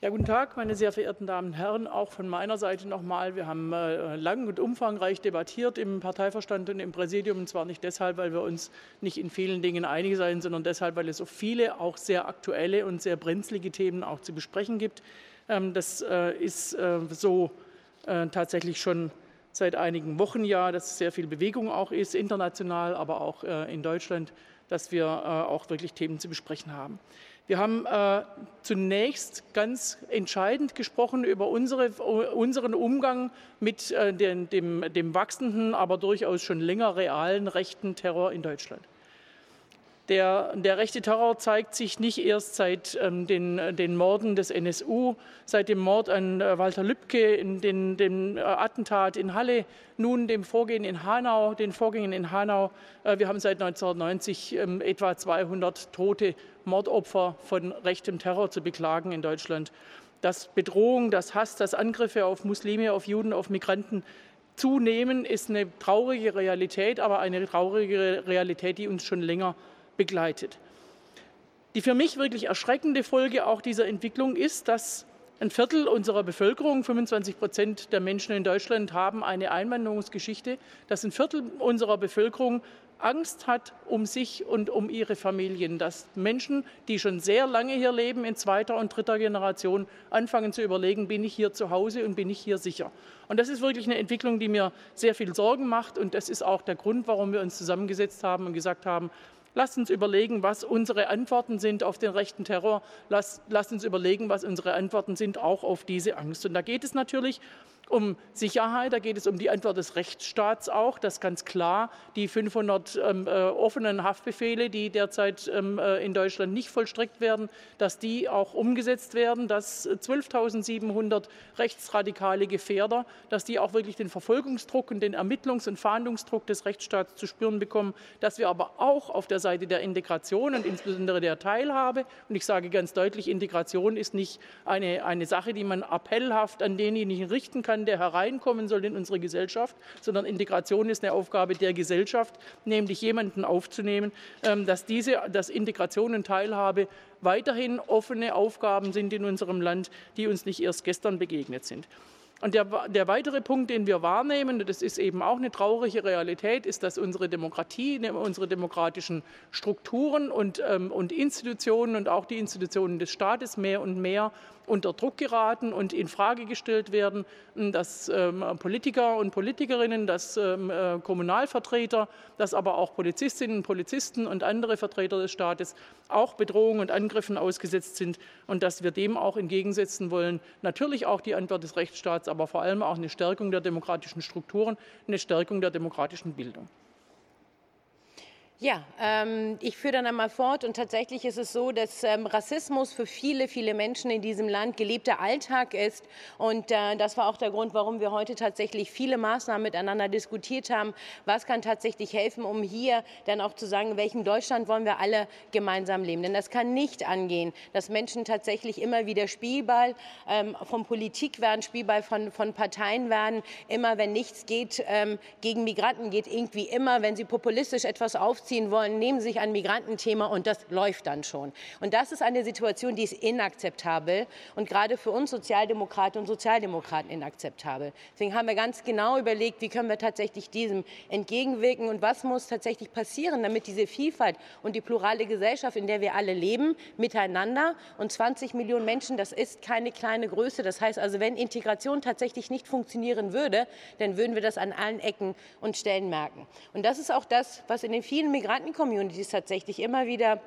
Ja, guten Tag, meine sehr verehrten Damen und Herren. Auch von meiner Seite nochmal. Wir haben äh, lang und umfangreich debattiert im Parteiverstand und im Präsidium. Und zwar nicht deshalb, weil wir uns nicht in vielen Dingen einig seien, sondern deshalb, weil es so viele auch sehr aktuelle und sehr brenzlige Themen auch zu besprechen gibt. Ähm, das äh, ist äh, so äh, tatsächlich schon seit einigen Wochen ja, dass sehr viel Bewegung auch ist, international, aber auch äh, in Deutschland, dass wir äh, auch wirklich Themen zu besprechen haben. Wir haben äh, zunächst ganz entscheidend gesprochen über unsere, unseren Umgang mit äh, den, dem, dem wachsenden, aber durchaus schon länger realen rechten Terror in Deutschland. Der, der, rechte Terror zeigt sich nicht erst seit ähm, den, den, Morden des NSU, seit dem Mord an äh, Walter Lübcke, in den, dem äh, Attentat in Halle, nun dem Vorgehen in Hanau, den Vorgängen in Hanau. Äh, wir haben seit 1990 ähm, etwa 200 tote Mordopfer von rechtem Terror zu beklagen in Deutschland. Dass Bedrohung, das Hass, das Angriffe auf Muslime, auf Juden, auf Migranten zunehmen, ist eine traurige Realität, aber eine traurige Realität, die uns schon länger begleitet. Die für mich wirklich erschreckende Folge auch dieser Entwicklung ist, dass ein Viertel unserer Bevölkerung, 25 Prozent der Menschen in Deutschland haben eine Einwanderungsgeschichte, dass ein Viertel unserer Bevölkerung Angst hat um sich und um ihre Familien, dass Menschen, die schon sehr lange hier leben, in zweiter und dritter Generation, anfangen zu überlegen, bin ich hier zu Hause und bin ich hier sicher. Und das ist wirklich eine Entwicklung, die mir sehr viel Sorgen macht. Und das ist auch der Grund, warum wir uns zusammengesetzt haben und gesagt haben, Lasst uns überlegen, was unsere Antworten sind auf den rechten Terror. Lasst, lasst uns überlegen, was unsere Antworten sind auch auf diese Angst. Und da geht es natürlich um Sicherheit, da geht es um die Antwort des Rechtsstaats auch, dass ganz klar. Die 500 ähm, äh, offenen Haftbefehle, die derzeit ähm, äh, in Deutschland nicht vollstreckt werden, dass die auch umgesetzt werden, dass 12.700 rechtsradikale Gefährder, dass die auch wirklich den Verfolgungsdruck und den Ermittlungs- und Fahndungsdruck des Rechtsstaats zu spüren bekommen, dass wir aber auch auf der Seite der Integration und insbesondere der Teilhabe, und ich sage ganz deutlich, Integration ist nicht eine, eine Sache, die man appellhaft an denjenigen richten kann, der hereinkommen soll in unsere Gesellschaft, sondern Integration ist eine Aufgabe der Gesellschaft, nämlich jemanden aufzunehmen, ähm, dass diese, dass Integration und Teilhabe weiterhin offene Aufgaben sind in unserem Land, die uns nicht erst gestern begegnet sind. Und der, der, weitere Punkt, den wir wahrnehmen, das ist eben auch eine traurige Realität, ist, dass unsere Demokratie, ne, unsere demokratischen Strukturen und, ähm, und Institutionen und auch die Institutionen des Staates mehr und mehr unter Druck geraten und in Frage gestellt werden, dass ähm, Politiker und Politikerinnen, dass ähm, äh, Kommunalvertreter, dass aber auch Polizistinnen, Polizisten und andere Vertreter des Staates auch Bedrohungen und Angriffen ausgesetzt sind und dass wir dem auch entgegensetzen wollen. Natürlich auch die Antwort des Rechtsstaats, aber vor allem auch eine Stärkung der demokratischen Strukturen, eine Stärkung der demokratischen Bildung. Ja, ähm, ich führe dann einmal fort und tatsächlich ist es so, dass ähm, Rassismus für viele, viele Menschen in diesem Land gelebter Alltag ist und äh, das war auch der Grund, warum wir heute tatsächlich viele Maßnahmen miteinander diskutiert haben. Was kann tatsächlich helfen, um hier dann auch zu sagen, in welchem Deutschland wollen wir alle gemeinsam leben? Denn das kann nicht angehen, dass Menschen tatsächlich immer wieder Spielball ähm, von Politik werden, Spielball von, von Parteien werden. Immer wenn nichts geht ähm, gegen Migranten, geht irgendwie immer, wenn sie populistisch etwas aufziehen, aufziehen wollen, nehmen sich ein Migrantenthema und das läuft dann schon. Und das ist eine Situation, die ist inakzeptabel und gerade für uns Sozialdemokraten und Sozialdemokraten inakzeptabel. Deswegen haben wir ganz genau überlegt, wie können wir tatsächlich diesem entgegenwirken und was muss tatsächlich passieren, damit diese Vielfalt und die plurale Gesellschaft, in der wir alle leben, miteinander und 20 Millionen Menschen, das ist keine kleine Größe. Das heißt also, wenn Integration tatsächlich nicht funktionieren würde, dann würden wir das an allen Ecken und Stellen merken. Und das ist auch das, was in den vielen Migranten-Communities tatsächlich immer wieder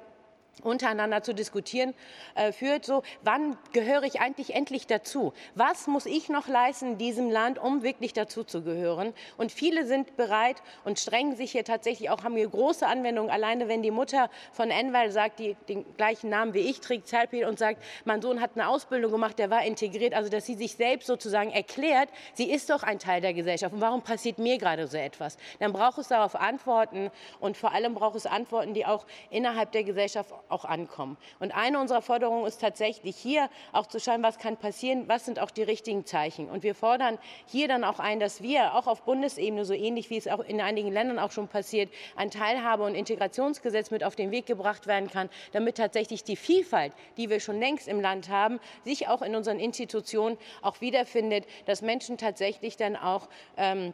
untereinander zu diskutieren äh, führt, so wann gehöre ich eigentlich endlich dazu? Was muss ich noch leisten in diesem Land, um wirklich dazu zu gehören? Und viele sind bereit und strengen sich hier tatsächlich auch, haben hier große Anwendungen. Alleine wenn die Mutter von Enval sagt, die den gleichen Namen wie ich trägt, Zerpil, und sagt, mein Sohn hat eine Ausbildung gemacht, der war integriert, also dass sie sich selbst sozusagen erklärt, sie ist doch ein Teil der Gesellschaft. Und warum passiert mir gerade so etwas? Dann braucht es darauf Antworten und vor allem braucht es Antworten, die auch innerhalb der Gesellschaft auch ankommen. Und eine unserer Forderungen ist tatsächlich hier auch zu schauen, was kann passieren, was sind auch die richtigen Zeichen. Und wir fordern hier dann auch ein, dass wir auch auf Bundesebene, so ähnlich wie es auch in einigen Ländern auch schon passiert, ein Teilhabe- und Integrationsgesetz mit auf den Weg gebracht werden kann, damit tatsächlich die Vielfalt, die wir schon längst im Land haben, sich auch in unseren Institutionen auch wiederfindet, dass Menschen tatsächlich dann auch ähm,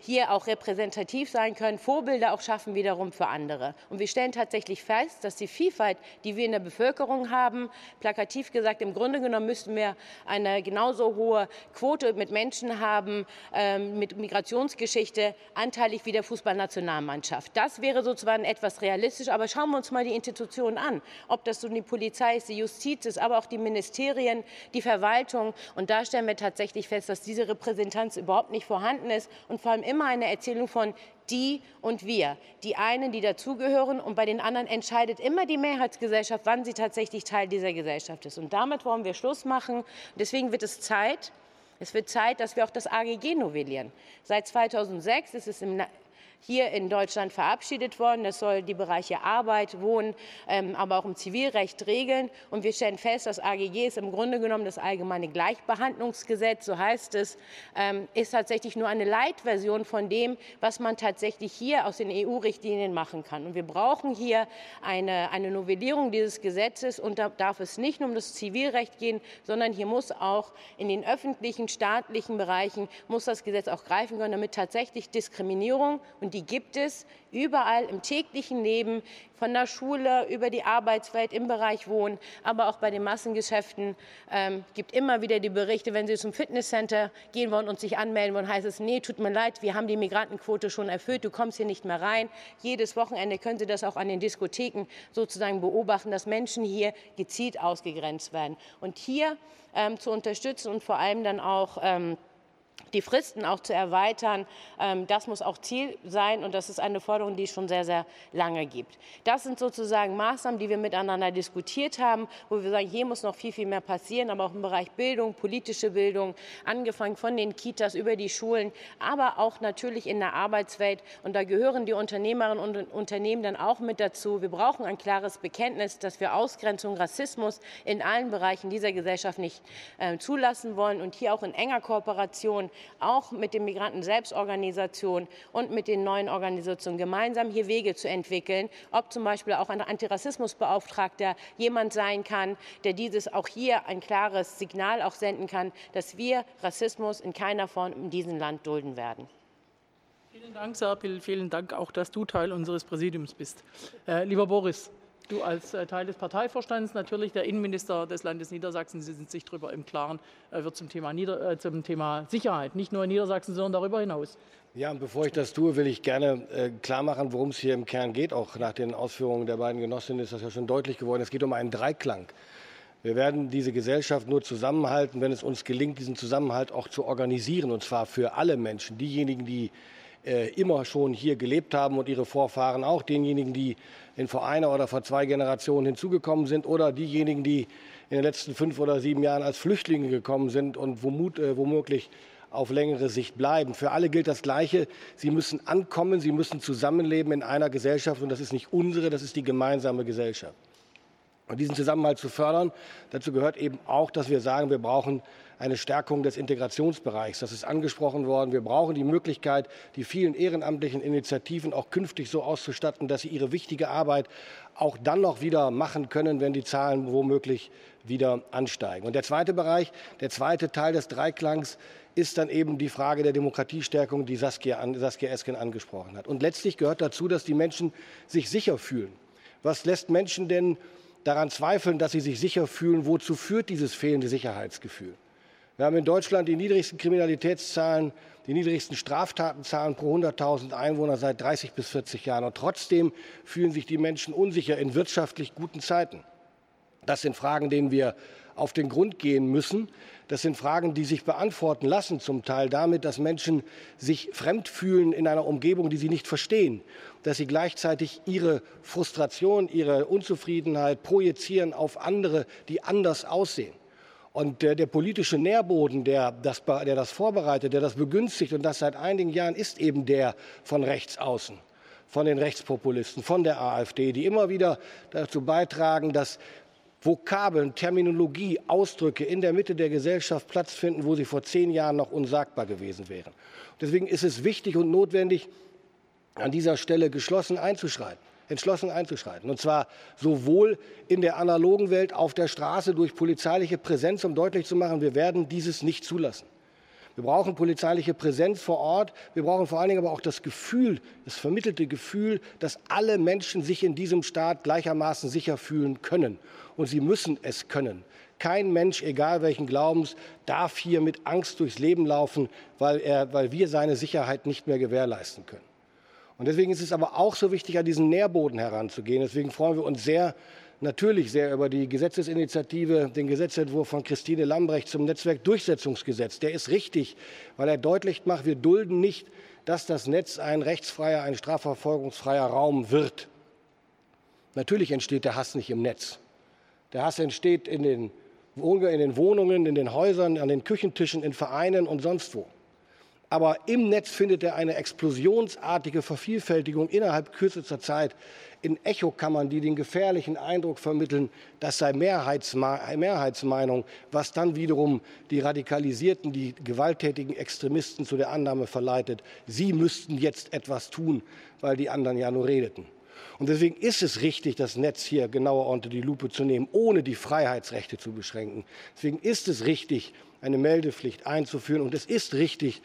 hier auch repräsentativ sein können, Vorbilder auch schaffen wiederum für andere. Und wir stellen tatsächlich fest, dass die Vielfalt, die wir in der Bevölkerung haben, plakativ gesagt, im Grunde genommen müssten wir eine genauso hohe Quote mit Menschen haben, ähm, mit Migrationsgeschichte, anteilig wie der Fußballnationalmannschaft. Das wäre sozusagen etwas realistisch. Aber schauen wir uns mal die Institutionen an, ob das so die Polizei ist, die Justiz ist, aber auch die Ministerien, die Verwaltung. Und da stellen wir tatsächlich fest, dass diese Repräsentanz überhaupt nicht vorhanden ist und vor allem immer eine Erzählung von die und wir. Die einen, die dazugehören und bei den anderen entscheidet immer die Mehrheitsgesellschaft, wann sie tatsächlich Teil dieser Gesellschaft ist. Und damit wollen wir Schluss machen. Deswegen wird es Zeit, es wird Zeit, dass wir auch das AGG novellieren. Seit 2006 ist es im hier in Deutschland verabschiedet worden. Das soll die Bereiche Arbeit, Wohnen, ähm, aber auch im Zivilrecht regeln. Und wir stellen fest, das AGG ist im Grunde genommen das allgemeine Gleichbehandlungsgesetz, so heißt es, ähm, ist tatsächlich nur eine Leitversion von dem, was man tatsächlich hier aus den EU-Richtlinien machen kann. Und wir brauchen hier eine, eine Novellierung dieses Gesetzes. Und da darf es nicht nur um das Zivilrecht gehen, sondern hier muss auch in den öffentlichen, staatlichen Bereichen muss das Gesetz auch greifen können, damit tatsächlich Diskriminierung und und die gibt es überall im täglichen Leben, von der Schule über die Arbeitswelt im Bereich Wohnen, aber auch bei den Massengeschäften. Ähm, gibt immer wieder die Berichte, wenn Sie zum Fitnesscenter gehen wollen und sich anmelden wollen, heißt es, nee, tut mir leid, wir haben die Migrantenquote schon erfüllt, du kommst hier nicht mehr rein. Jedes Wochenende können Sie das auch an den Diskotheken sozusagen beobachten, dass Menschen hier gezielt ausgegrenzt werden. Und hier ähm, zu unterstützen und vor allem dann auch ähm, die Fristen auch zu erweitern, ähm, das muss auch Ziel sein und das ist eine Forderung, die es schon sehr, sehr lange gibt. Das sind sozusagen Maßnahmen, die wir miteinander diskutiert haben, wo wir sagen, hier muss noch viel, viel mehr passieren, aber auch im Bereich Bildung, politische Bildung, angefangen von den Kitas über die Schulen, aber auch natürlich in der Arbeitswelt. Und da gehören die Unternehmerinnen und Unternehmen dann auch mit dazu. Wir brauchen ein klares Bekenntnis, dass wir Ausgrenzung, Rassismus in allen Bereichen dieser Gesellschaft nicht äh, zulassen wollen und hier auch in enger Kooperation auch mit den Migranten-Selbstorganisationen und mit den neuen Organisationen gemeinsam hier Wege zu entwickeln, ob zum Beispiel auch ein Antirassismusbeauftragter jemand sein kann, der dieses auch hier ein klares Signal auch senden kann, dass wir Rassismus in keiner Form in diesem Land dulden werden. Vielen Dank, Serpil. Vielen Dank auch, dass du Teil unseres Präsidiums bist. Äh, lieber Boris, Du als äh, Teil des Parteivorstands, natürlich der Innenminister des Landes Niedersachsen, Sie sind sich darüber im Klaren, wird zum Thema, Nieder äh, zum Thema Sicherheit, nicht nur in Niedersachsen, sondern darüber hinaus. Ja, und bevor ich das tue, will ich gerne äh, klar machen, worum es hier im Kern geht. Auch nach den Ausführungen der beiden Genossinnen ist das ja schon deutlich geworden. Es geht um einen Dreiklang. Wir werden diese Gesellschaft nur zusammenhalten, wenn es uns gelingt, diesen Zusammenhalt auch zu organisieren, und zwar für alle Menschen. Diejenigen, die äh, immer schon hier gelebt haben und ihre Vorfahren auch, denjenigen, die in vor einer oder vor zwei Generationen hinzugekommen sind oder diejenigen, die in den letzten fünf oder sieben Jahren als Flüchtlinge gekommen sind und äh, womöglich auf längere Sicht bleiben. Für alle gilt das Gleiche. Sie müssen ankommen, sie müssen zusammenleben in einer Gesellschaft und das ist nicht unsere, das ist die gemeinsame Gesellschaft. Und diesen Zusammenhalt zu fördern, dazu gehört eben auch, dass wir sagen, wir brauchen eine Stärkung des Integrationsbereichs. Das ist angesprochen worden. Wir brauchen die Möglichkeit, die vielen ehrenamtlichen Initiativen auch künftig so auszustatten, dass sie ihre wichtige Arbeit auch dann noch wieder machen können, wenn die Zahlen womöglich wieder ansteigen. Und der zweite Bereich, der zweite Teil des Dreiklangs ist dann eben die Frage der Demokratiestärkung, die Saskia, Saskia Esken angesprochen hat. Und letztlich gehört dazu, dass die Menschen sich sicher fühlen. Was lässt Menschen denn daran zweifeln, dass sie sich sicher fühlen? Wozu führt dieses fehlende Sicherheitsgefühl? Wir haben in Deutschland die niedrigsten Kriminalitätszahlen, die niedrigsten Straftatenzahlen pro 100.000 Einwohner seit 30 bis 40 Jahren. Und trotzdem fühlen sich die Menschen unsicher in wirtschaftlich guten Zeiten. Das sind Fragen, denen wir auf den Grund gehen müssen. Das sind Fragen, die sich beantworten lassen, zum Teil damit, dass Menschen sich fremd fühlen in einer Umgebung, die sie nicht verstehen, dass sie gleichzeitig ihre Frustration, ihre Unzufriedenheit projizieren auf andere, die anders aussehen. Und der, der politische Nährboden, der das, der das vorbereitet, der das begünstigt, und das seit einigen Jahren, ist eben der von rechts außen von den Rechtspopulisten, von der AfD, die immer wieder dazu beitragen, dass Vokabeln, Terminologie, Ausdrücke in der Mitte der Gesellschaft Platz finden, wo sie vor zehn Jahren noch unsagbar gewesen wären. Deswegen ist es wichtig und notwendig, an dieser Stelle geschlossen einzuschreiten entschlossen einzuschreiten. Und zwar sowohl in der analogen Welt auf der Straße durch polizeiliche Präsenz, um deutlich zu machen, wir werden dieses nicht zulassen. Wir brauchen polizeiliche Präsenz vor Ort. Wir brauchen vor allen Dingen aber auch das Gefühl, das vermittelte Gefühl, dass alle Menschen sich in diesem Staat gleichermaßen sicher fühlen können. Und sie müssen es können. Kein Mensch, egal welchen Glaubens, darf hier mit Angst durchs Leben laufen, weil, er, weil wir seine Sicherheit nicht mehr gewährleisten können. Und deswegen ist es aber auch so wichtig, an diesen Nährboden heranzugehen. Deswegen freuen wir uns sehr, natürlich sehr über die Gesetzesinitiative, den Gesetzentwurf von Christine Lambrecht zum Netzwerkdurchsetzungsgesetz. Der ist richtig, weil er deutlich macht, wir dulden nicht, dass das Netz ein rechtsfreier, ein strafverfolgungsfreier Raum wird. Natürlich entsteht der Hass nicht im Netz. Der Hass entsteht in den, in den Wohnungen, in den Häusern, an den Küchentischen, in Vereinen und sonst wo. Aber im Netz findet er eine explosionsartige Vervielfältigung innerhalb kürzester Zeit in Echokammern, die den gefährlichen Eindruck vermitteln, das sei Mehrheitsmeinung, was dann wiederum die radikalisierten, die gewalttätigen Extremisten zu der Annahme verleitet, sie müssten jetzt etwas tun, weil die anderen ja nur redeten. Und deswegen ist es richtig, das Netz hier genauer unter die Lupe zu nehmen, ohne die Freiheitsrechte zu beschränken. Deswegen ist es richtig, eine Meldepflicht einzuführen. Und es ist richtig,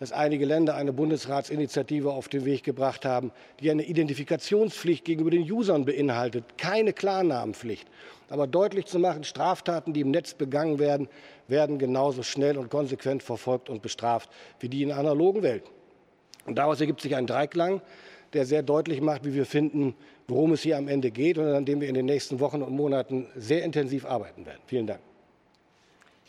dass einige Länder eine Bundesratsinitiative auf den Weg gebracht haben, die eine Identifikationspflicht gegenüber den Usern beinhaltet, keine Klarnamenpflicht. Aber deutlich zu machen, Straftaten, die im Netz begangen werden, werden genauso schnell und konsequent verfolgt und bestraft wie die in analogen Welt. Und daraus ergibt sich ein Dreiklang, der sehr deutlich macht, wie wir finden, worum es hier am Ende geht und an dem wir in den nächsten Wochen und Monaten sehr intensiv arbeiten werden. Vielen Dank.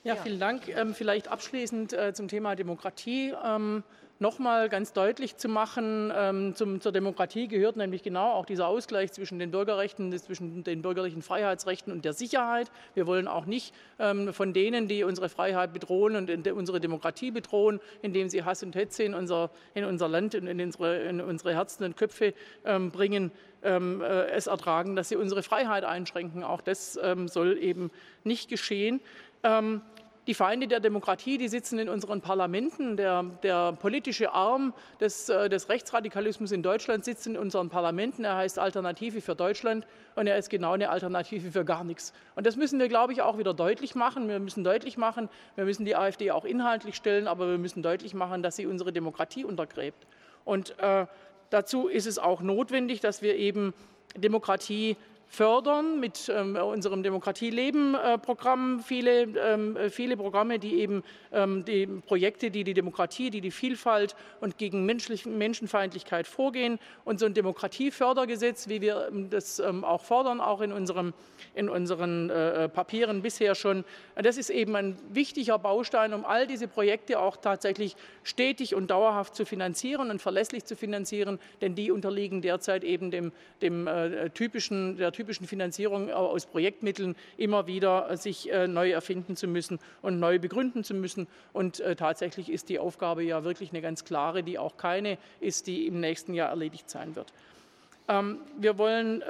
Ja, vielen Dank. Ähm, vielleicht abschließend äh, zum Thema Demokratie. Ähm, Nochmal ganz deutlich zu machen, ähm, zum, zur Demokratie gehört nämlich genau auch dieser Ausgleich zwischen den Bürgerrechten, zwischen den bürgerlichen Freiheitsrechten und der Sicherheit. Wir wollen auch nicht ähm, von denen, die unsere Freiheit bedrohen und in, unsere Demokratie bedrohen, indem sie Hass und Hetze in unser, in unser Land und in unsere, in unsere Herzen und Köpfe ähm, bringen, ähm, äh, es ertragen, dass sie unsere Freiheit einschränken. Auch das soll eben nicht geschehen. Ähm, die Feinde der Demokratie, die sitzen in unseren Parlamenten. Der, der politische Arm des, äh, des, Rechtsradikalismus in Deutschland sitzt in unseren Parlamenten. Er heißt Alternative für Deutschland und er ist genau eine Alternative für gar nichts. Und das müssen wir, glaube ich, auch wieder deutlich machen. Wir müssen deutlich machen, wir müssen die AfD auch inhaltlich stellen, aber wir müssen deutlich machen, dass sie unsere Demokratie untergräbt. Und äh, dazu ist es auch notwendig, dass wir eben Demokratie fördern mit ähm, unserem Demokratieleben-Programm äh, viele, ähm, viele Programme, die eben ähm, die Projekte, die die Demokratie, die die Vielfalt und gegen Menschenfeindlichkeit vorgehen. Und so ein Demokratiefördergesetz, wie wir ähm, das ähm, auch fordern, auch in, unserem, in unseren äh, Papieren bisher schon, das ist eben ein wichtiger Baustein, um all diese Projekte auch tatsächlich stetig und dauerhaft zu finanzieren und verlässlich zu finanzieren, denn die unterliegen derzeit eben dem, dem äh, typischen, der typischen Finanzierung aus Projektmitteln immer wieder äh, sich äh, neu erfinden zu müssen und neu begründen zu müssen. Und äh, tatsächlich ist die Aufgabe ja wirklich eine ganz klare, die auch keine ist, die im nächsten Jahr erledigt sein wird. Ähm, wir wollen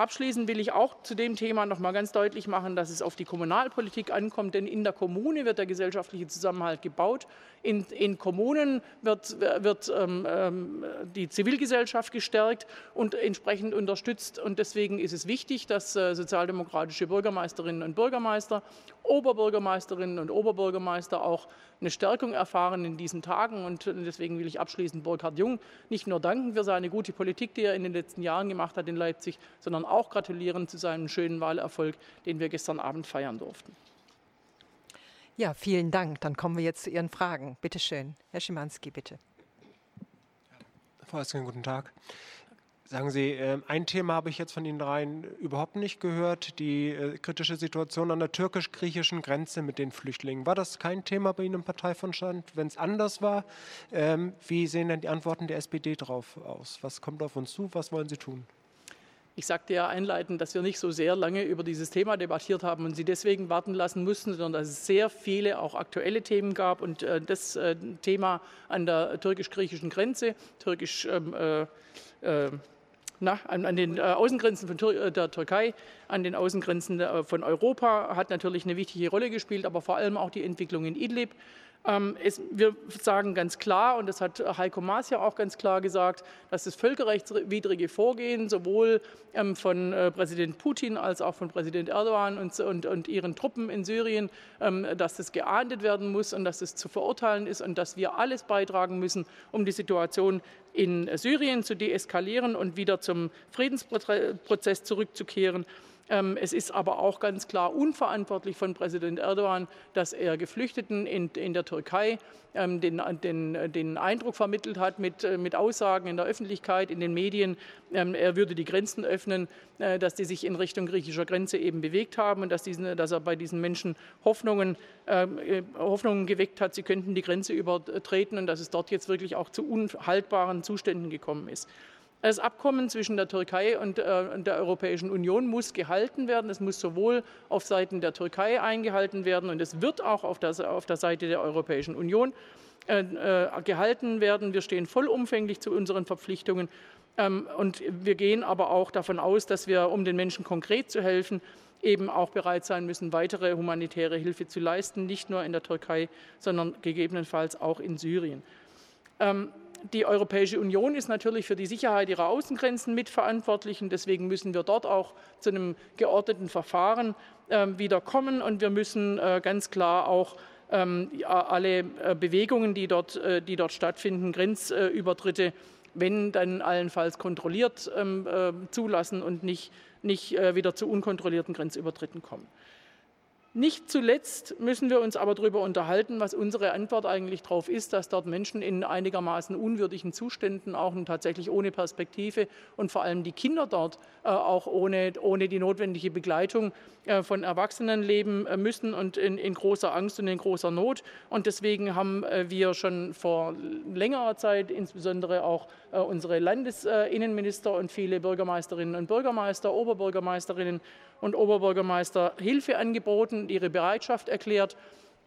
Abschließend will ich auch zu dem Thema noch mal ganz deutlich machen, dass es auf die Kommunalpolitik ankommt, denn in der Kommune wird der gesellschaftliche Zusammenhalt gebaut. In, in Kommunen wird, wird ähm, ähm, die Zivilgesellschaft gestärkt und entsprechend unterstützt. Und deswegen ist es wichtig, dass äh, sozialdemokratische Bürgermeisterinnen und Bürgermeister, Oberbürgermeisterinnen und Oberbürgermeister auch eine Stärkung erfahren in diesen Tagen. Und deswegen will ich abschließend Burkhard Jung nicht nur danken für seine gute Politik, die er in den letzten Jahren gemacht hat in Leipzig, sondern auch gratulieren zu seinem schönen Wahlerfolg, den wir gestern Abend feiern durften. Ja, vielen Dank. Dann kommen wir jetzt zu Ihren Fragen. Bitte schön. Herr Schimanski, bitte. Frau Esken, guten Tag. Sagen Sie, ähm, ein Thema habe ich jetzt von Ihnen dreien überhaupt nicht gehört, die äh, kritische Situation an der türkisch-griechischen Grenze mit den Flüchtlingen. War das kein Thema bei Ihnen im Parteivorstand? Wenn es anders war, ähm, wie sehen denn die Antworten der SPD darauf aus? Was kommt auf uns zu? Was wollen Sie tun? Ich sagte ja einleitend, dass wir nicht so sehr lange über dieses Thema debattiert haben und Sie deswegen warten lassen mussten, sondern dass es sehr viele auch aktuelle Themen gab. Und äh, das äh, Thema an der türkisch-griechischen Grenze, türkisch ähm, äh, na, an, an, den äh, Außengrenzen von Tür äh, der Türkei, an den Außengrenzen von Europa hat natürlich eine wichtige Rolle gespielt, aber vor allem auch die Entwicklung in Idlib es, wir sagen ganz klar, und das hat Heiko Maas ja auch ganz klar gesagt, dass das völkerrechtswidrige Vorgehen sowohl ähm, von äh, Präsident Putin als auch von Präsident Erdogan und, und, und ihren Truppen in Syrien, ähm, dass das geahndet werden muss und dass es zu verurteilen ist und dass wir alles beitragen müssen, um die Situation in Syrien zu deeskalieren und wieder zum Friedensprozess zurückzukehren. Ähm, es ist aber auch ganz klar unverantwortlich von Präsident Erdogan, dass er Geflüchteten in, in der Türkei ähm, den, den, den, Eindruck vermittelt hat mit, äh, mit, Aussagen in der Öffentlichkeit, in den Medien, ähm, er würde die Grenzen öffnen, äh, dass die sich in Richtung griechischer Grenze eben bewegt haben und dass, diesen, dass er bei diesen Menschen Hoffnungen, äh, Hoffnungen geweckt hat, sie könnten die Grenze übertreten und dass es dort jetzt wirklich auch zu unhaltbaren Zuständen gekommen ist. Das Abkommen zwischen der Türkei und, äh, der Europäischen Union muss gehalten werden. Es muss sowohl auf Seiten der Türkei eingehalten werden und es wird auch auf der, auf der Seite der Europäischen Union äh, äh, gehalten werden. Wir stehen vollumfänglich zu unseren Verpflichtungen. Ähm, und wir gehen aber auch davon aus, dass wir, um den Menschen konkret zu helfen, eben auch bereit sein müssen, weitere humanitäre Hilfe zu leisten, nicht nur in der Türkei, sondern gegebenenfalls auch in Syrien. Ähm, die Europäische Union ist natürlich für die Sicherheit ihrer Außengrenzen mitverantwortlich und deswegen müssen wir dort auch zu einem geordneten Verfahren äh, wieder kommen und wir müssen äh, ganz klar auch ähm, alle äh, Bewegungen, die dort, äh, die dort stattfinden, Grenzübertritte, wenn dann allenfalls kontrolliert ähm, äh, zulassen und nicht, nicht wieder zu unkontrollierten Grenzübertritten kommen. Nicht zuletzt müssen wir uns aber darüber unterhalten, was unsere Antwort eigentlich darauf ist, dass dort Menschen in einigermaßen unwürdigen Zuständen, auch tatsächlich ohne Perspektive und vor allem die Kinder dort äh, auch ohne, ohne die notwendige Begleitung äh, von Erwachsenen leben äh, müssen und in, in, großer Angst und in großer Not. Und deswegen haben äh, wir schon vor längerer Zeit insbesondere auch äh, unsere Landesinnenminister und viele Bürgermeisterinnen und Bürgermeister, Oberbürgermeisterinnen und Oberbürgermeister Hilfe angeboten, ihre Bereitschaft erklärt,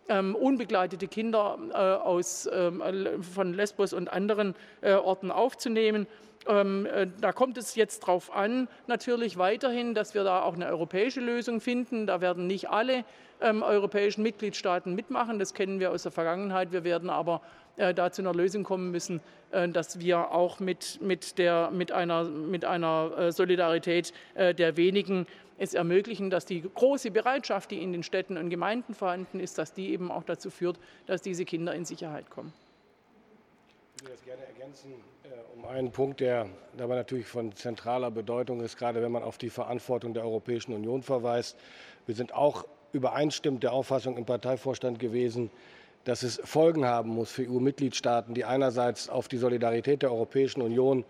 ähm, unbegleitete Kinder äh, aus, ähm, von Lesbos und anderen äh, Orten aufzunehmen. Ähm, äh, da kommt es jetzt darauf an, natürlich weiterhin, dass wir da auch eine europäische Lösung finden. Da werden nicht alle ähm, europäischen Mitgliedstaaten mitmachen, das kennen wir aus der Vergangenheit. Wir werden aber äh, da zu einer Lösung kommen müssen, äh, dass wir auch mit, mit, der, mit einer, mit einer äh, Solidarität äh, der wenigen es ermöglichen, dass die große Bereitschaft, die in den Städten und Gemeinden vorhanden ist, dass die eben auch dazu führt, dass diese Kinder in Sicherheit kommen. Ich würde das gerne ergänzen äh, um einen Punkt, der dabei natürlich von zentraler Bedeutung ist, gerade wenn man auf die Verantwortung der Europäischen Union verweist. Wir sind auch übereinstimmend der Auffassung im Parteivorstand gewesen, dass es Folgen haben muss für EU-Mitgliedstaaten, die einerseits auf die Solidarität der Europäischen Union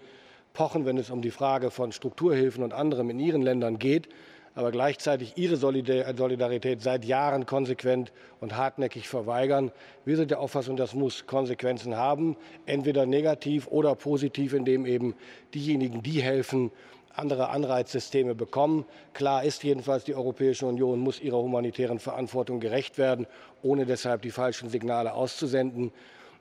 pochen, wenn es um die Frage von Strukturhilfen und anderem in ihren Ländern geht, aber gleichzeitig ihre Solidarität seit Jahren konsequent und hartnäckig verweigern. Wir sind der Auffassung, das muss Konsequenzen haben, entweder negativ oder positiv, indem eben diejenigen, die helfen, andere Anreizsysteme bekommen. Klar ist jedenfalls, die Europäische Union muss ihrer humanitären Verantwortung gerecht werden, ohne deshalb die falschen Signale auszusenden.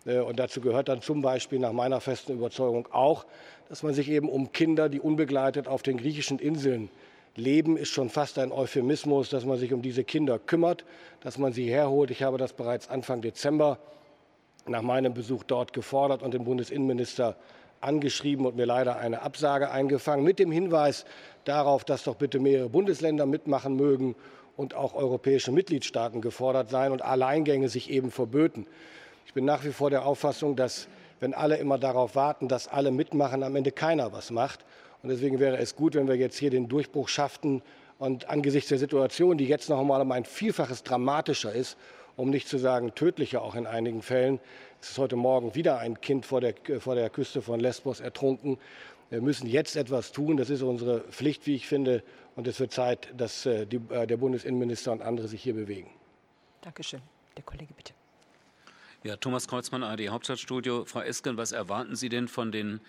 Äh, und dazu gehört dann zum Beispiel nach meiner festen Überzeugung auch, dass man sich eben um Kinder, die unbegleitet auf den griechischen Inseln leben, ist schon fast ein Euphemismus, dass man sich um diese Kinder kümmert, dass man sie herholt. Ich habe das bereits Anfang Dezember nach meinem Besuch dort gefordert und den Bundesinnenminister angeschrieben und mir leider eine Absage eingefangen, mit dem Hinweis darauf, dass doch bitte mehrere Bundesländer mitmachen mögen und auch europäische Mitgliedstaaten gefordert seien und Alleingänge sich eben verböten. Ich bin nach wie vor der Auffassung, dass wenn alle immer darauf warten, dass alle mitmachen, am Ende keiner was macht. Und deswegen wäre es gut, wenn wir jetzt hier den Durchbruch schafften und angesichts der Situation, die jetzt noch einmal um ein Vielfaches dramatischer ist, um nicht zu sagen tödlicher auch in einigen Fällen, es ist heute Morgen wieder ein Kind vor der, vor der Küste von Lesbos ertrunken. Wir müssen jetzt etwas tun. Das ist unsere Pflicht, wie ich finde. Und es wird Zeit, dass äh, die, äh, der Bundesinnenminister und andere sich hier bewegen. Dankeschön. Der Kollege bitte. Ja, Thomas Kreuzmann, AD Hauptstadtstudio. Frau Esken, was erwarten Sie denn von den äh,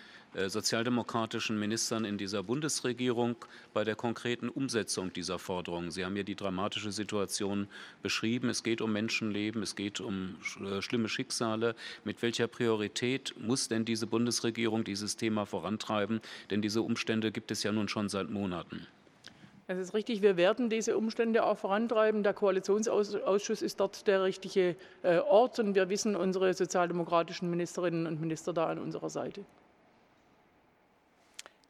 sozialdemokratischen Ministern in dieser Bundesregierung bei der konkreten Umsetzung dieser Forderungen? Sie haben ja die dramatische Situation beschrieben. Es geht um Menschenleben, es geht um äh, schlimme Schicksale. Mit welcher Priorität muss denn diese Bundesregierung dieses Thema vorantreiben? Denn diese Umstände gibt es ja nun schon seit Monaten. Es ist richtig, wir werden diese Umstände auch vorantreiben. Der Koalitionsausschuss ist dort der richtige äh, Ort und wir wissen unsere sozialdemokratischen Ministerinnen und Minister da an unserer Seite.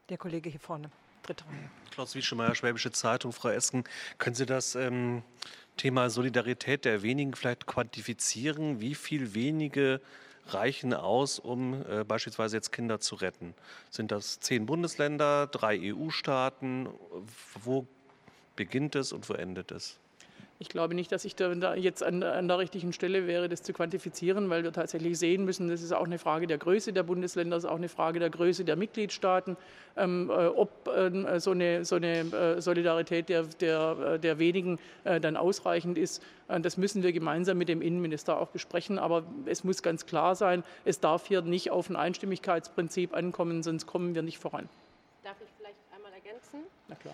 Der Kollege hier vorne, dritte Reihe. Klaus Wieschemeyer, Schwäbische Zeitung. Frau Esken, können Sie das ähm, Thema Solidarität der wenigen vielleicht quantifizieren? Wie viel wenige reichen aus, um äh, beispielsweise jetzt Kinder zu retten? Sind das zehn Bundesländer, drei EU-Staaten? Wo beginnt es und wo endet es? Ich glaube nicht, dass ich da jetzt an, an, der richtigen Stelle wäre, das zu quantifizieren, weil wir tatsächlich sehen müssen, das ist auch eine Frage der Größe der Bundesländer, das ist auch eine Frage der Größe der Mitgliedstaaten, ähm, äh, ob äh, so eine, so eine äh, Solidarität der, der, der wenigen äh, dann ausreichend ist. Das müssen wir gemeinsam mit dem Innenminister auch besprechen. Aber es muss ganz klar sein, es darf hier nicht auf ein Einstimmigkeitsprinzip ankommen, sonst kommen wir nicht voran.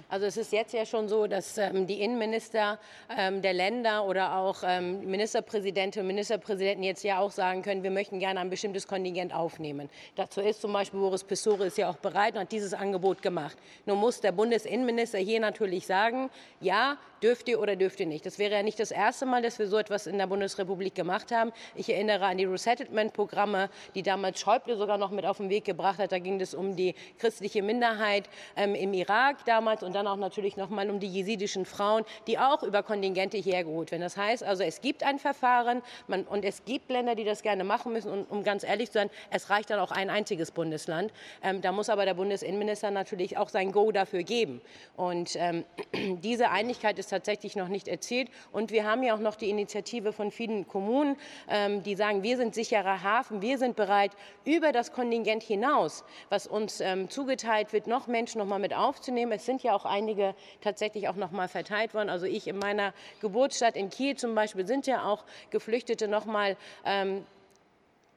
Also es ist jetzt ja schon so, dass ähm, die Innenminister ähm, der Länder oder auch ähm, Ministerpräsidentinnen und Ministerpräsidenten jetzt ja auch sagen können, wir möchten gerne ein bestimmtes Kontingent aufnehmen. Dazu ist zum Beispiel Boris Pistorius ja auch bereit und hat dieses Angebot gemacht. Nun muss der Bundesinnenminister hier natürlich sagen, ja, dürft ihr oder dürft ihr nicht. Das wäre ja nicht das erste Mal, dass wir so etwas in der Bundesrepublik gemacht haben. Ich erinnere an die Resettlement-Programme, die damals Schäuble sogar noch mit auf den Weg gebracht hat. Da ging es um die christliche Minderheit ähm, im Irak damals und dann auch natürlich noch mal um die jesidischen Frauen, die auch über Kontingente hierher geholt werden. Das heißt also, es gibt ein Verfahren man, und es gibt Länder, die das gerne machen müssen. Und um ganz ehrlich zu sein, es reicht dann auch ein einziges Bundesland. Ähm, da muss aber der Bundesinnenminister natürlich auch sein Go dafür geben. Und ähm, diese Einigkeit ist tatsächlich noch nicht erzielt. Und wir haben ja auch noch die Initiative von vielen Kommunen, ähm, die sagen, wir sind sicherer Hafen, wir sind bereit, über das Kontingent hinaus, was uns ähm, zugeteilt wird, noch Menschen noch mal mit aufzunehmen. Es sind ja auch einige tatsächlich auch noch mal verteilt worden. Also ich in meiner Geburtsstadt in Kiel zum Beispiel sind ja auch Geflüchtete noch mal ähm,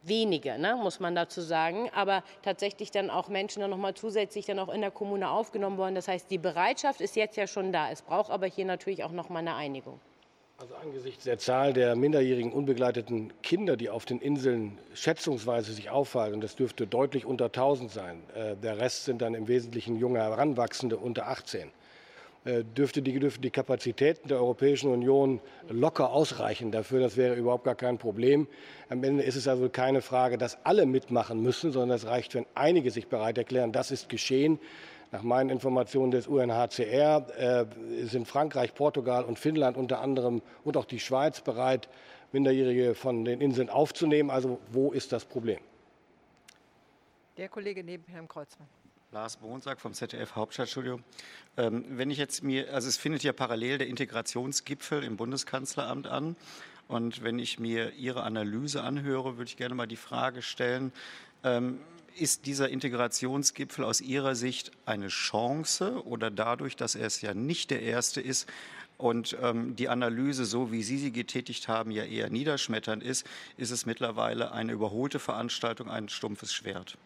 wenige, ne, muss man dazu sagen, aber tatsächlich dann auch Menschen dann noch mal zusätzlich dann auch in der Kommune aufgenommen worden. Das heißt, die Bereitschaft ist jetzt ja schon da. Es braucht aber hier natürlich auch noch mal eine Einigung. Also angesichts der Zahl der minderjährigen unbegleiteten Kinder, die auf den Inseln schätzungsweise sich aufhalten, das dürfte deutlich unter 1000 sein. Äh, der Rest sind dann im Wesentlichen junge Heranwachsende unter 18. Äh, dürfte die, dürften die Kapazitäten der Europäischen Union locker ausreichen dafür. Das wäre überhaupt gar kein Problem. Am Ende ist es also keine Frage, dass alle mitmachen müssen, sondern es reicht, wenn einige sich bereit erklären. Das ist geschehen. Nach meinen Informationen des UNHCR äh, sind Frankreich, Portugal und Finnland unter anderem und auch die Schweiz bereit, Minderjährige von den Inseln aufzunehmen. Also wo ist das Problem? Der Kollege neben Herrn Kreuzmann. Lars Bonsack vom ZDF Hauptstadtstudio. Ähm, wenn ich jetzt mir, also es findet ja parallel der Integrationsgipfel im Bundeskanzleramt an. Und wenn ich mir Ihre Analyse anhöre, würde ich gerne mal die Frage stellen, ähm, ist dieser Integrationsgipfel aus Ihrer Sicht eine Chance oder dadurch, dass er es ja nicht der erste ist, und ähm, die Analyse, so wie Sie sie getätigt haben, ja eher niederschmetternd ist, ist es mittlerweile eine überholte Veranstaltung, ein stumpfes Schwert.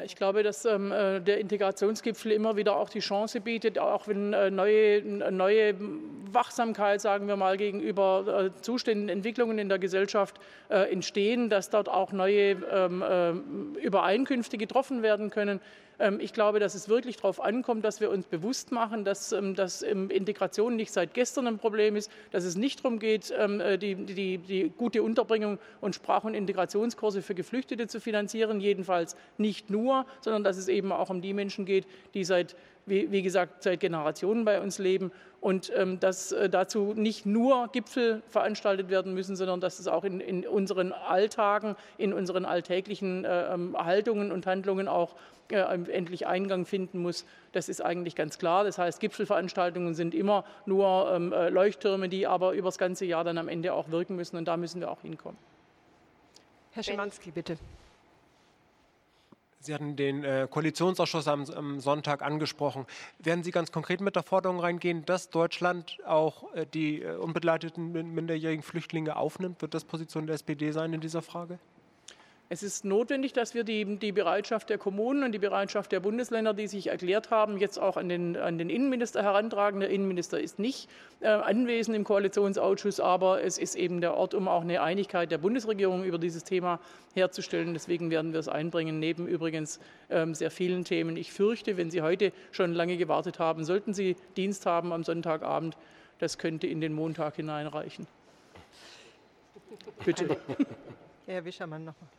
Ich glaube, dass ähm, äh, der Integrationsgipfel immer wieder auch die Chance bietet, auch wenn äh, neue, neue Wachsamkeit, sagen wir mal, gegenüber äh, Zuständen, Entwicklungen in der Gesellschaft äh, entstehen, dass dort auch neue ähm, äh, Übereinkünfte getroffen werden können. Ähm, ich glaube, dass es wirklich darauf ankommt, dass wir uns bewusst machen, dass, ähm, dass Integration nicht seit gestern ein Problem ist, dass es nicht darum geht, ähm, äh, die, die, die gute Unterbringung und Sprach- und Integrationskurse für Geflüchtete zu finanzieren, jedenfalls nicht nur, sondern dass es eben auch um die Menschen geht, die seit wie, wie, gesagt, seit Generationen bei uns leben und ähm, dass äh, dazu nicht nur Gipfel veranstaltet werden müssen, sondern dass es auch in, in unseren Alltagen, in unseren alltäglichen äh, Haltungen und Handlungen auch äh, endlich Eingang finden muss. Das ist eigentlich ganz klar. Das heißt, Gipfelveranstaltungen sind immer nur ähm, äh, Leuchttürme, die aber über das ganze Jahr dann am Ende auch wirken müssen. Und da müssen wir auch hinkommen. Herr Schimanski, bitte. Sie hatten den äh, Koalitionsausschuss am, Sonntag angesprochen. Werden Sie ganz konkret mit der Forderung reingehen, dass Deutschland auch äh, die äh, unbegleiteten minderjährigen Flüchtlinge aufnimmt? Wird das Position der SPD sein in dieser Frage? Es ist notwendig, dass wir die, die, Bereitschaft der Kommunen und die Bereitschaft der Bundesländer, die sich erklärt haben, jetzt auch an den, an den Innenminister herantragen. Der Innenminister ist nicht äh, anwesend im Koalitionsausschuss, aber es ist eben der Ort, um auch eine Einigkeit der Bundesregierung über dieses Thema herzustellen. Deswegen werden wir es einbringen, neben übrigens ähm, sehr vielen Themen. Ich fürchte, wenn Sie heute schon lange gewartet haben, sollten Sie Dienst haben am Sonntagabend, das könnte in den Montag hineinreichen. Bitte. Herr Wischermann nochmal.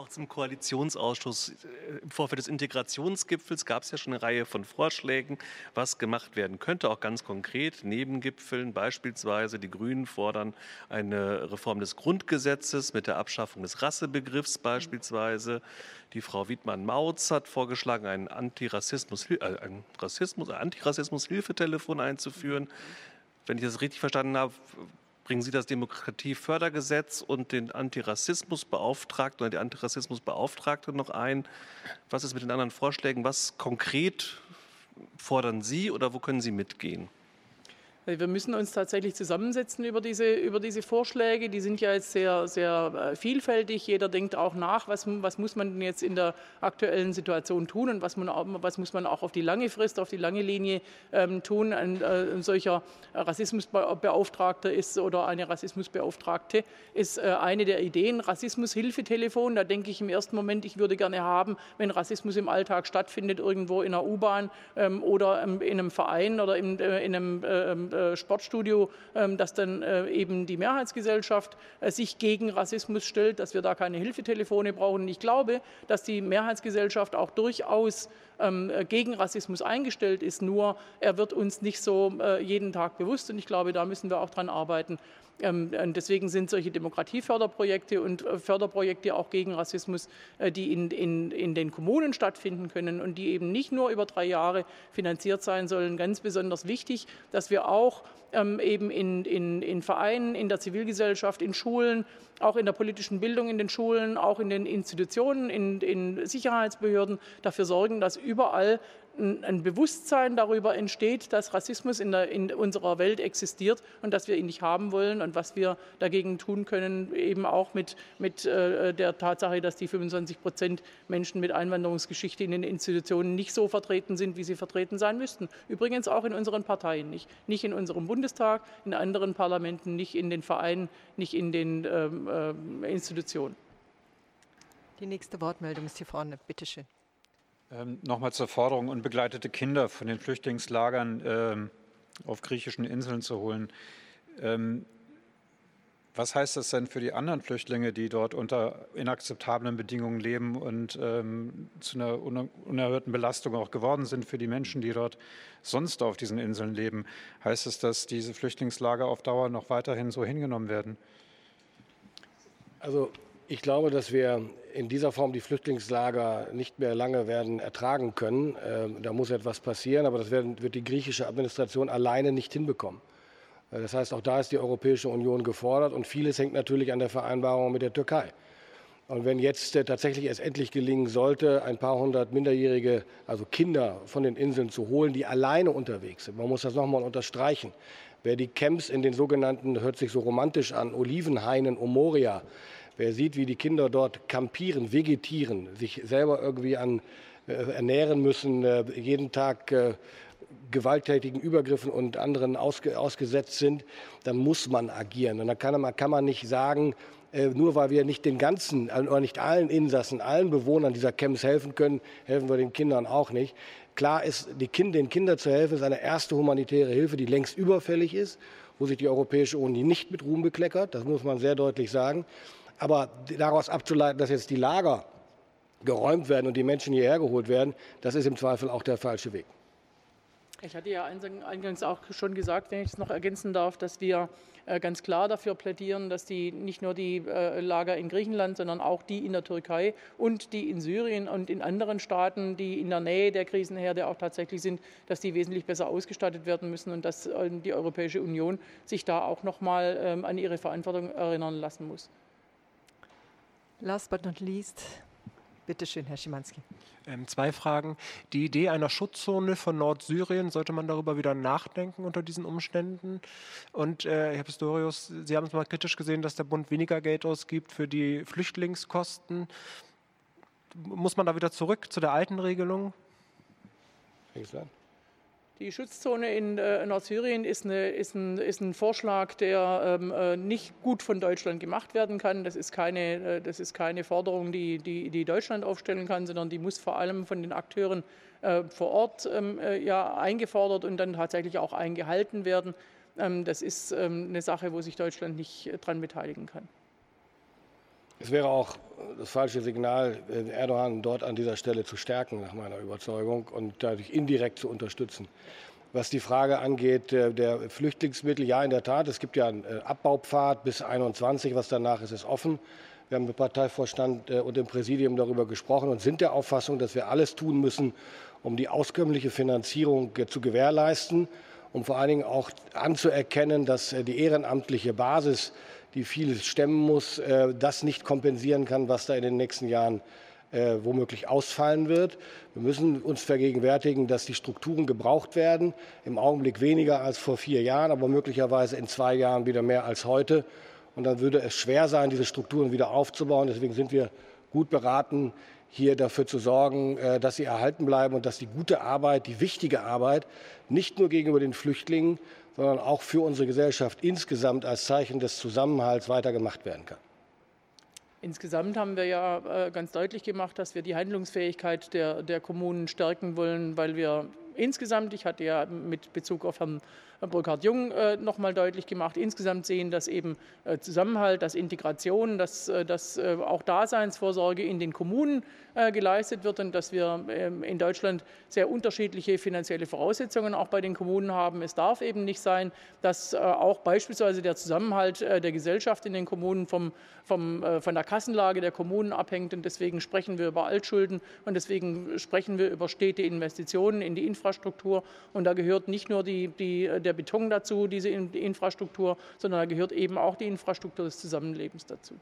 Auch zum Koalitionsausschuss. Äh, Im Vorfeld des Integrationsgipfels gab es ja schon eine Reihe von Vorschlägen, was gemacht werden könnte, auch ganz konkret. Neben Gipfeln beispielsweise die Grünen fordern eine Reform des Grundgesetzes mit der Abschaffung des Rassebegriffs beispielsweise. Die Frau Wiedmann-Mautz hat vorgeschlagen, ein Antirassismus, äh, ein ein Antirassismus-Hilfetelefon einzuführen. Wenn ich das richtig verstanden habe, bringen Sie das Demokratiefördergesetz und den Antirassismusbeauftragten oder die Antirassismusbeauftragte noch ein. Was ist mit den anderen Vorschlägen? Was konkret fordern Sie oder wo können Sie mitgehen? Wir müssen uns tatsächlich zusammensetzen über diese, über diese Vorschläge. Die sind ja jetzt sehr, sehr äh, vielfältig. Jeder denkt auch nach, was, was muss man denn jetzt in der aktuellen Situation tun und was, man, was muss man auch auf die lange Frist, auf die lange Linie ähm, tun. Ein, äh, solcher Rassismusbeauftragter ist oder eine Rassismusbeauftragte ist äh, eine der Ideen. Rassismushilfetelefon, da denke ich im ersten Moment, ich würde gerne haben, wenn Rassismus im Alltag stattfindet, irgendwo in einer U-Bahn ähm, oder ähm, in einem Verein oder in, äh, in einem äh, Sportstudio, ähm, dass dann äh, eben die Mehrheitsgesellschaft äh, sich gegen Rassismus stellt, dass wir da keine Hilfetelefone brauchen. Ich glaube, dass die Mehrheitsgesellschaft auch durchaus ähm, gegen Rassismus eingestellt ist, nur er wird uns nicht so jeden Tag bewusst und ich glaube, da müssen wir auch dran arbeiten. Ähm, deswegen sind solche Demokratieförderprojekte und Förderprojekte auch gegen Rassismus, die in, in, in den Kommunen stattfinden können und die eben nicht nur über drei Jahre finanziert sein sollen, ganz besonders wichtig, dass wir auch ähm, eben in, in, in Vereinen, in der Zivilgesellschaft, in Schulen, auch in der politischen Bildung in den Schulen, auch in den Institutionen, in, in Sicherheitsbehörden dafür sorgen, dass überall ein Bewusstsein darüber entsteht, dass Rassismus in, der, in, unserer Welt existiert und dass wir ihn nicht haben wollen und was wir dagegen tun können, eben auch mit, mit äh, der Tatsache, dass die 25 Prozent Menschen mit Einwanderungsgeschichte in den Institutionen nicht so vertreten sind, wie sie vertreten sein müssten. Übrigens auch in unseren Parteien nicht. Nicht in unserem Bundestag, in anderen Parlamenten, nicht in den Vereinen, nicht in den ähm, äh, Institutionen. Die nächste Wortmeldung ist hier vorne. Bitte schön. Ähm, Nochmal zur Forderung, unbegleitete Kinder von den Flüchtlingslagern ähm, auf griechischen Inseln zu holen. Ähm, was heißt das denn für die anderen Flüchtlinge, die dort unter inakzeptablen Bedingungen leben und ähm, zu einer unerhörten Belastung auch geworden sind für die Menschen, die dort sonst auf diesen Inseln leben? Heißt es, dass diese Flüchtlingslager auf Dauer noch weiterhin so hingenommen werden? Also ich glaube, dass wir in dieser Form die Flüchtlingslager nicht mehr lange werden ertragen können. Ähm, da muss etwas passieren, aber das wird die griechische Administration alleine nicht hinbekommen. Äh, das heißt, auch da ist die Europäische Union gefordert und vieles hängt natürlich an der Vereinbarung mit der Türkei. Und wenn jetzt äh, tatsächlich es endlich gelingen sollte, ein paar hundert Minderjährige, also Kinder von den Inseln zu holen, die alleine unterwegs sind, man muss das nochmal unterstreichen. Wer die Camps in den sogenannten, hört sich so romantisch an, Olivenhainen um Moria Wer sieht, wie die Kinder dort kampieren, vegetieren, sich selber irgendwie an, äh, ernähren müssen, äh, jeden Tag äh, gewalttätigen Übergriffen und anderen ausge, ausgesetzt sind, dann muss man agieren. Und dann kann man, kann man nicht sagen, äh, nur weil wir nicht den ganzen oder nicht allen Insassen, allen Bewohnern dieser Camps helfen können, helfen wir den Kindern auch nicht. Klar ist, die kind, den Kindern zu helfen, ist eine erste humanitäre Hilfe, die längst überfällig ist, wo sich die Europäische Union nicht mit Ruhm bekleckert. Das muss man sehr deutlich sagen. Aber daraus abzuleiten, dass jetzt die Lager geräumt werden und die Menschen hierher geholt werden, das ist im Zweifel auch der falsche Weg. Ich hatte ja eingangs auch schon gesagt, wenn ich es noch ergänzen darf, dass wir äh, ganz klar dafür plädieren, dass die nicht nur die äh, Lager in Griechenland, sondern auch die in der Türkei und die in Syrien und in anderen Staaten, die in der Nähe der Krisenherde auch tatsächlich sind, dass die wesentlich besser ausgestattet werden müssen und dass äh, die Europäische Union sich da auch noch mal ähm, an ihre Verantwortung erinnern lassen muss. Last but not least, Bitte schön, Herr Schimanski. Ähm, zwei Fragen. Die Idee einer Schutzzone von Nordsyrien, sollte man darüber wieder nachdenken unter diesen Umständen? Und äh, Herr Pistorius, Sie haben es mal kritisch gesehen, dass der Bund weniger Geld ausgibt für die Flüchtlingskosten. Muss man da wieder zurück zu der alten Regelung? Die Schutzzone in äh, Nordsyrien ist, eine, ist, ein, ist, ein, Vorschlag, der ähm, äh, nicht gut von Deutschland gemacht werden kann. Das ist keine, äh, das ist keine Forderung, die, die, die, Deutschland aufstellen kann, sondern die muss vor allem von den Akteuren äh, vor Ort ähm, äh, ja, eingefordert und dann tatsächlich auch eingehalten werden. Ähm, das ist ähm, eine Sache, wo sich Deutschland nicht äh, dran beteiligen kann. Es wäre auch das falsche Signal, Erdogan dort an dieser Stelle zu stärken, nach meiner Überzeugung, und dadurch indirekt zu unterstützen. Was die Frage angeht der Flüchtlingsmittel, ja, in der Tat, es gibt ja einen äh, Abbaupfad bis 21, was danach ist, ist offen. Wir haben mit Parteivorstand äh, und dem Präsidium darüber gesprochen und sind der Auffassung, dass wir alles tun müssen, um die auskömmliche Finanzierung äh, zu gewährleisten, um vor allen Dingen auch anzuerkennen, dass die ehrenamtliche Basis die viel stemmen muss, äh, das nicht kompensieren kann, was da in den nächsten Jahren äh, womöglich ausfallen wird. Wir müssen uns vergegenwärtigen, dass die Strukturen gebraucht werden. Im Augenblick weniger als vor vier Jahren, aber möglicherweise in zwei Jahren wieder mehr als heute. Und dann würde es schwer sein, diese Strukturen wieder aufzubauen. Deswegen sind wir gut beraten, hier dafür zu sorgen, äh, dass sie erhalten bleiben und dass die gute Arbeit, die wichtige Arbeit, nicht nur gegenüber den Flüchtlingen, sondern auch für unsere Gesellschaft insgesamt als Zeichen des Zusammenhalts weitergemacht werden kann. Insgesamt haben wir ja äh, ganz deutlich gemacht, dass wir die Handlungsfähigkeit der, der Kommunen stärken wollen, weil wir insgesamt, ich hatte ja mit Bezug auf Herrn Burkhard Jung äh, noch mal deutlich gemacht, insgesamt sehen, dass eben äh, Zusammenhalt, dass Integration, dass, äh, dass äh, auch Daseinsvorsorge in den Kommunen geleistet wird und dass wir ähm, in Deutschland sehr unterschiedliche finanzielle Voraussetzungen auch bei den Kommunen haben. Es darf eben nicht sein, dass auch beispielsweise der Zusammenhalt der Gesellschaft in den Kommunen vom, vom, von der Kassenlage der Kommunen abhängt und deswegen sprechen wir über Altschulden und deswegen sprechen wir über stete Investitionen in die Infrastruktur und da gehört nicht nur die, die, der der Beton dazu, diese Infrastruktur, sondern da gehört eben auch die Infrastruktur des Zusammenlebens dazu.